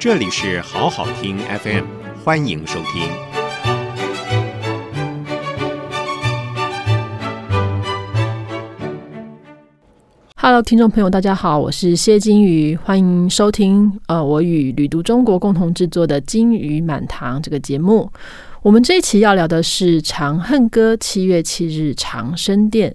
这里是好好听 FM，欢迎收听。Hello，听众朋友，大家好，我是谢金鱼，欢迎收听呃，我与旅读中国共同制作的《金鱼满堂》这个节目。我们这一期要聊的是《长恨歌》，七月七日长生殿。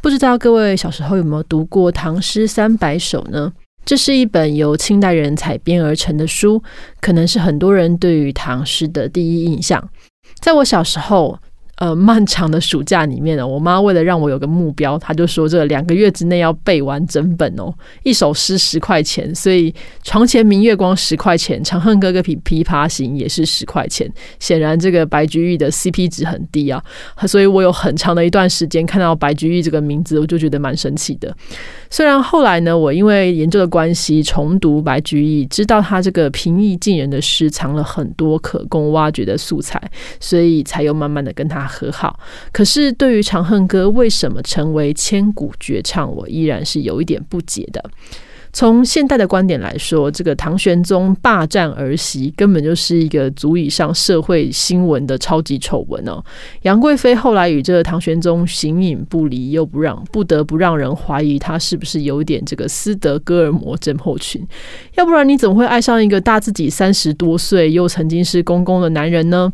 不知道各位小时候有没有读过《唐诗三百首》呢？这是一本由清代人采编而成的书，可能是很多人对于唐诗的第一印象。在我小时候，呃，漫长的暑假里面呢，我妈为了让我有个目标，她就说这两个月之内要背完整本哦。一首诗十块钱，所以床前明月光十块钱，长恨哥哥琵琵琶行也是十块钱。显然这个白居易的 CP 值很低啊，所以我有很长的一段时间看到白居易这个名字，我就觉得蛮神奇的。虽然后来呢，我因为研究的关系重读白居易，知道他这个平易近人的诗藏了很多可供挖掘的素材，所以才又慢慢的跟他和好。可是对于《长恨歌》为什么成为千古绝唱，我依然是有一点不解的。从现代的观点来说，这个唐玄宗霸占儿媳，根本就是一个足以上社会新闻的超级丑闻哦。杨贵妃后来与这个唐玄宗形影不离，又不让，不得不让人怀疑她是不是有点这个斯德哥尔摩症候群？要不然你怎么会爱上一个大自己三十多岁又曾经是公公的男人呢？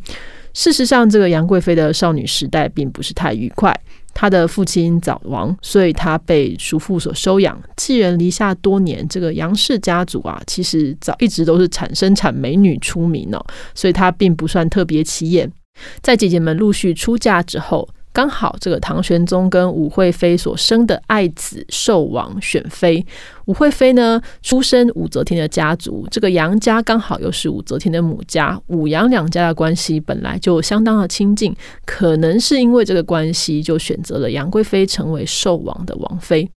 事实上，这个杨贵妃的少女时代并不是太愉快。他的父亲早亡，所以他被叔父所收养，寄人篱下多年。这个杨氏家族啊，其实早一直都是产生产美女出名哦，所以他并不算特别起眼。在姐姐们陆续出嫁之后。刚好这个唐玄宗跟武惠妃所生的爱子寿王选妃，武惠妃呢出身武则天的家族，这个杨家刚好又是武则天的母家，武杨两家的关系本来就相当的亲近，可能是因为这个关系，就选择了杨贵妃成为寿王的王妃。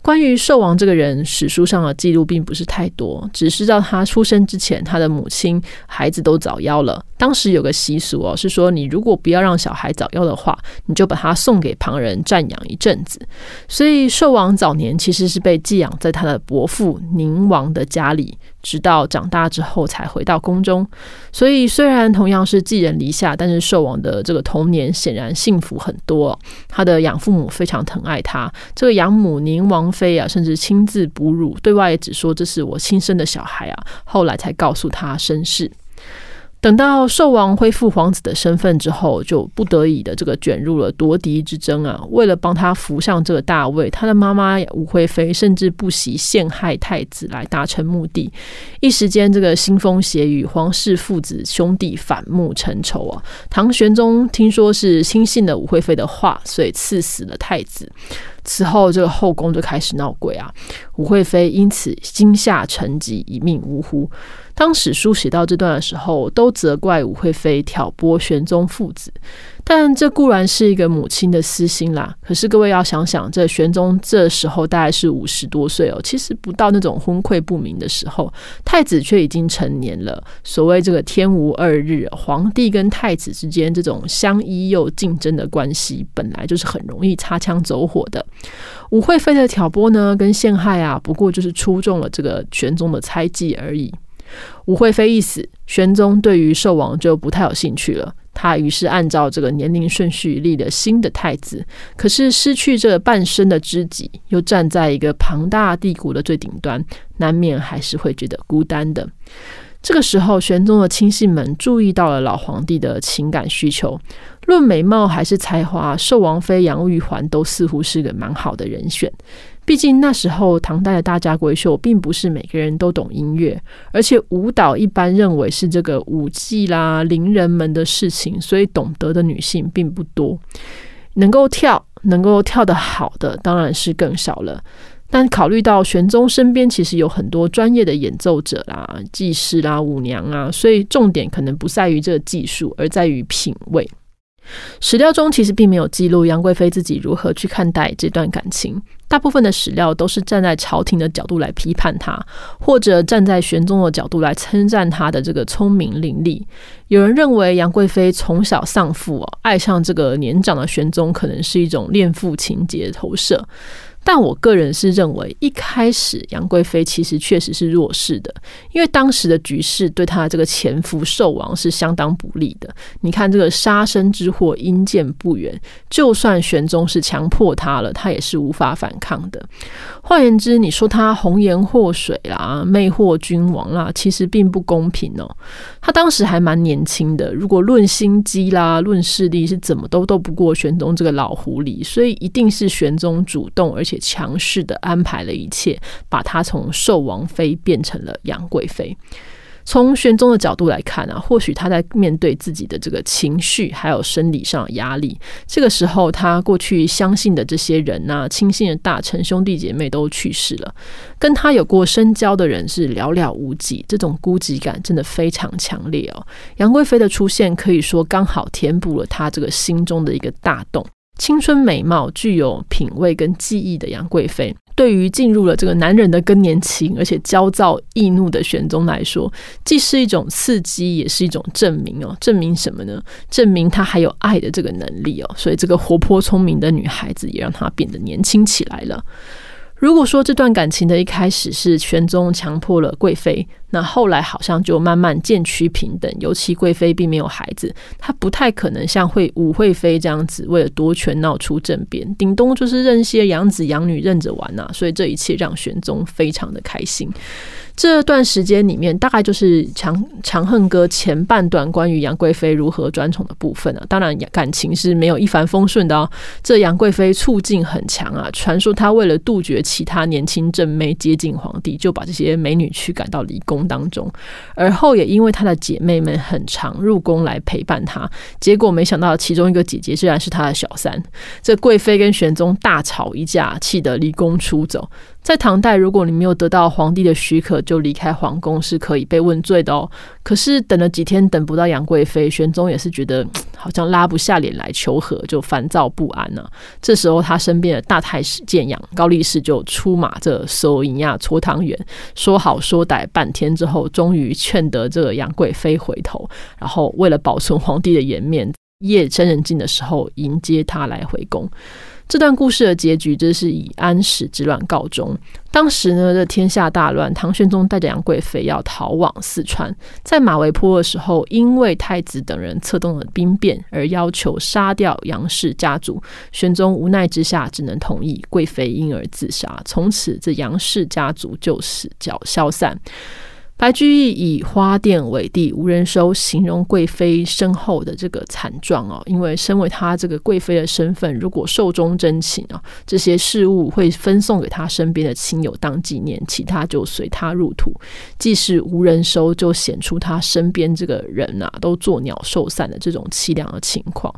关于寿王这个人，史书上的记录并不是太多，只知道他出生之前，他的母亲孩子都早夭了。当时有个习俗哦，是说你如果不要让小孩早夭的话，你就把他送给旁人暂养一阵子。所以寿王早年其实是被寄养在他的伯父宁王的家里。直到长大之后才回到宫中，所以虽然同样是寄人篱下，但是寿王的这个童年显然幸福很多。他的养父母非常疼爱他，这个养母宁王妃啊，甚至亲自哺乳，对外也只说这是我亲生的小孩啊，后来才告诉他身世。等到寿王恢复皇子的身份之后，就不得已的这个卷入了夺嫡之争啊！为了帮他扶上这个大位，他的妈妈武惠妃甚至不惜陷害太子来达成目的。一时间，这个腥风血雨，皇室父子兄弟反目成仇啊！唐玄宗听说是轻信了武惠妃的话，所以赐死了太子。此后，这个后宫就开始闹鬼啊！武惠妃因此惊吓成疾，一命呜呼。当史书写到这段的时候，都责怪武惠妃挑拨玄宗父子。但这固然是一个母亲的私心啦。可是各位要想想，这玄宗这时候大概是五十多岁哦，其实不到那种昏聩不明的时候，太子却已经成年了。所谓这个天无二日，皇帝跟太子之间这种相依又竞争的关系，本来就是很容易擦枪走火的。武惠妃的挑拨呢，跟陷害啊，不过就是出中了这个玄宗的猜忌而已。武惠妃一死，玄宗对于寿王就不太有兴趣了。他于是按照这个年龄顺序立了新的太子，可是失去这半生的知己，又站在一个庞大帝国的最顶端，难免还是会觉得孤单的。这个时候，玄宗的亲信们注意到了老皇帝的情感需求，论美貌还是才华，寿王妃杨玉环都似乎是个蛮好的人选。毕竟那时候唐代的大家闺秀并不是每个人都懂音乐，而且舞蹈一般认为是这个舞技啦、伶人们的事情，所以懂得的女性并不多。能够跳、能够跳得好的当然是更少了。但考虑到玄宗身边其实有很多专业的演奏者啦、技师啦、舞娘啊，所以重点可能不在于这个技术，而在于品味。史料中其实并没有记录杨贵妃自己如何去看待这段感情。大部分的史料都是站在朝廷的角度来批判她，或者站在玄宗的角度来称赞她的这个聪明伶俐。有人认为杨贵妃从小丧父，爱上这个年长的玄宗，可能是一种恋父情节投射。但我个人是认为，一开始杨贵妃其实确实是弱势的，因为当时的局势对她这个前夫寿王是相当不利的。你看这个杀身之祸，因见不远，就算玄宗是强迫她了，她也是无法反抗的。换言之，你说她红颜祸水啦，魅惑君王啦，其实并不公平哦。她当时还蛮年轻的，如果论心机啦，论势力，是怎么都斗不过玄宗这个老狐狸，所以一定是玄宗主动而且强势的安排了一切，把她从寿王妃变成了杨贵妃。从玄宗的角度来看啊，或许他在面对自己的这个情绪还有生理上的压力，这个时候他过去相信的这些人呐、亲信的大臣兄弟姐妹都去世了，跟他有过深交的人是寥寥无几，这种孤寂感真的非常强烈哦。杨贵妃的出现可以说刚好填补了他这个心中的一个大洞。青春美貌、具有品味跟技艺的杨贵妃，对于进入了这个男人的更年期，而且焦躁易怒的玄宗来说，既是一种刺激，也是一种证明哦。证明什么呢？证明她还有爱的这个能力哦。所以，这个活泼聪明的女孩子，也让她变得年轻起来了。如果说这段感情的一开始是玄宗强迫了贵妃，那后来好像就慢慢渐趋平等。尤其贵妃并没有孩子，她不太可能像会武惠妃这样子为了夺权闹出政变，顶多就是认些养子养女认着玩呐、啊。所以这一切让玄宗非常的开心。这段时间里面，大概就是《长长恨歌》前半段关于杨贵妃如何专宠的部分啊。当然，感情是没有一帆风顺的哦。这杨贵妃处境很强啊，传说她为了杜绝其他年轻正妹接近皇帝，就把这些美女驱赶到离宫当中。而后也因为他的姐妹们很常入宫来陪伴他，结果没想到其中一个姐姐竟然是他的小三。这贵妃跟玄宗大吵一架，气得离宫出走。在唐代，如果你没有得到皇帝的许可就离开皇宫，是可以被问罪的哦。可是等了几天，等不到杨贵妃，玄宗也是觉得好像拉不下脸来求和，就烦躁不安呢、啊。这时候，他身边的大太史谏养高力士就出马这收银呀搓汤圆，说好说歹半天之后，终于劝得这个杨贵妃回头，然后为了保存皇帝的颜面，夜深人静的时候迎接他来回宫。这段故事的结局，就是以安史之乱告终。当时呢，这天下大乱，唐玄宗带着杨贵妃要逃往四川，在马嵬坡的时候，因为太子等人策动了兵变，而要求杀掉杨氏家族。玄宗无奈之下，只能同意，贵妃因而自杀。从此，这杨氏家族就此消消散。白居易以“花店为地无人收”形容贵妃身后的这个惨状哦，因为身为他这个贵妃的身份，如果寿终真寝啊，这些事物会分送给他身边的亲友当纪念，其他就随他入土。既是无人收，就显出他身边这个人啊，都作鸟兽散的这种凄凉的情况。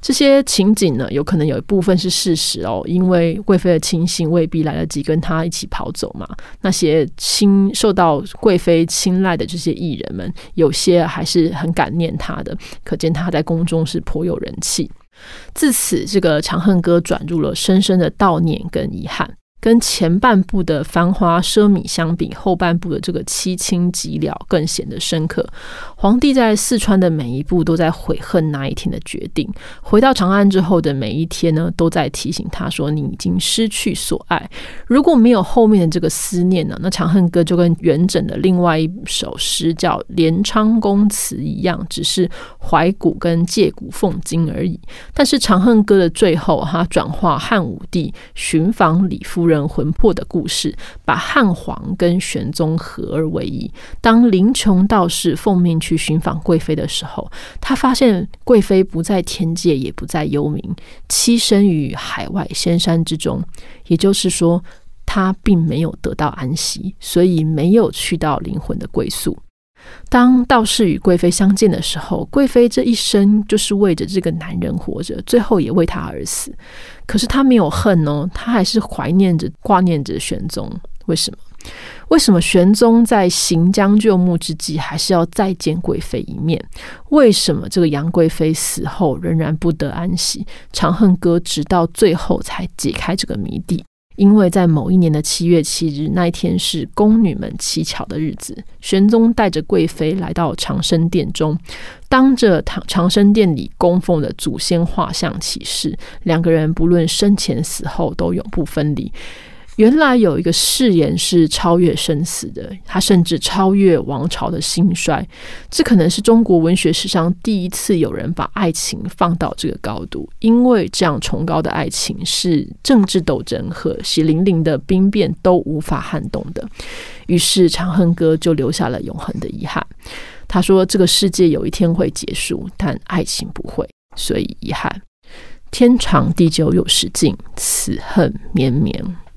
这些情景呢，有可能有一部分是事实哦，因为贵妃的亲信未必来得及跟她一起跑走嘛。那些亲受到贵妃青睐的这些艺人们，有些还是很感念她的，可见她在宫中是颇有人气。自此，这个《长恨歌》转入了深深的悼念跟遗憾。跟前半部的繁华奢靡相比，后半部的这个凄清寂寥更显得深刻。皇帝在四川的每一步都在悔恨那一天的决定，回到长安之后的每一天呢，都在提醒他说：“你已经失去所爱。如果没有后面的这个思念呢，那《长恨歌》就跟元稹的另外一首诗叫《镰昌宫词》一样，只是怀古跟借古讽今而已。但是《长恨歌》的最后，他转化汉武帝寻访李夫人魂魄的故事，把汉皇跟玄宗合而为一。当林琼道士奉命去寻访贵妃的时候，他发现贵妃不在天界，也不在幽冥，栖身于海外仙山之中。也就是说，他并没有得到安息，所以没有去到灵魂的归宿。当道士与贵妃相见的时候，贵妃这一生就是为着这个男人活着，最后也为他而死。可是他没有恨哦，他还是怀念着、挂念着玄宗。为什么？为什么玄宗在行将就木之际，还是要再见贵妃一面？为什么这个杨贵妃死后仍然不得安息？《长恨歌》直到最后才解开这个谜底。因为在某一年的七月七日那一天是宫女们乞巧的日子，玄宗带着贵妃来到长生殿中，当着长长生殿里供奉的祖先画像起誓，两个人不论生前死后都永不分离。原来有一个誓言是超越生死的，它甚至超越王朝的兴衰。这可能是中国文学史上第一次有人把爱情放到这个高度，因为这样崇高的爱情是政治斗争和血淋淋的兵变都无法撼动的。于是《长恨歌》就留下了永恒的遗憾。他说：“这个世界有一天会结束，但爱情不会，所以遗憾。天长地久有时尽，此恨绵绵。”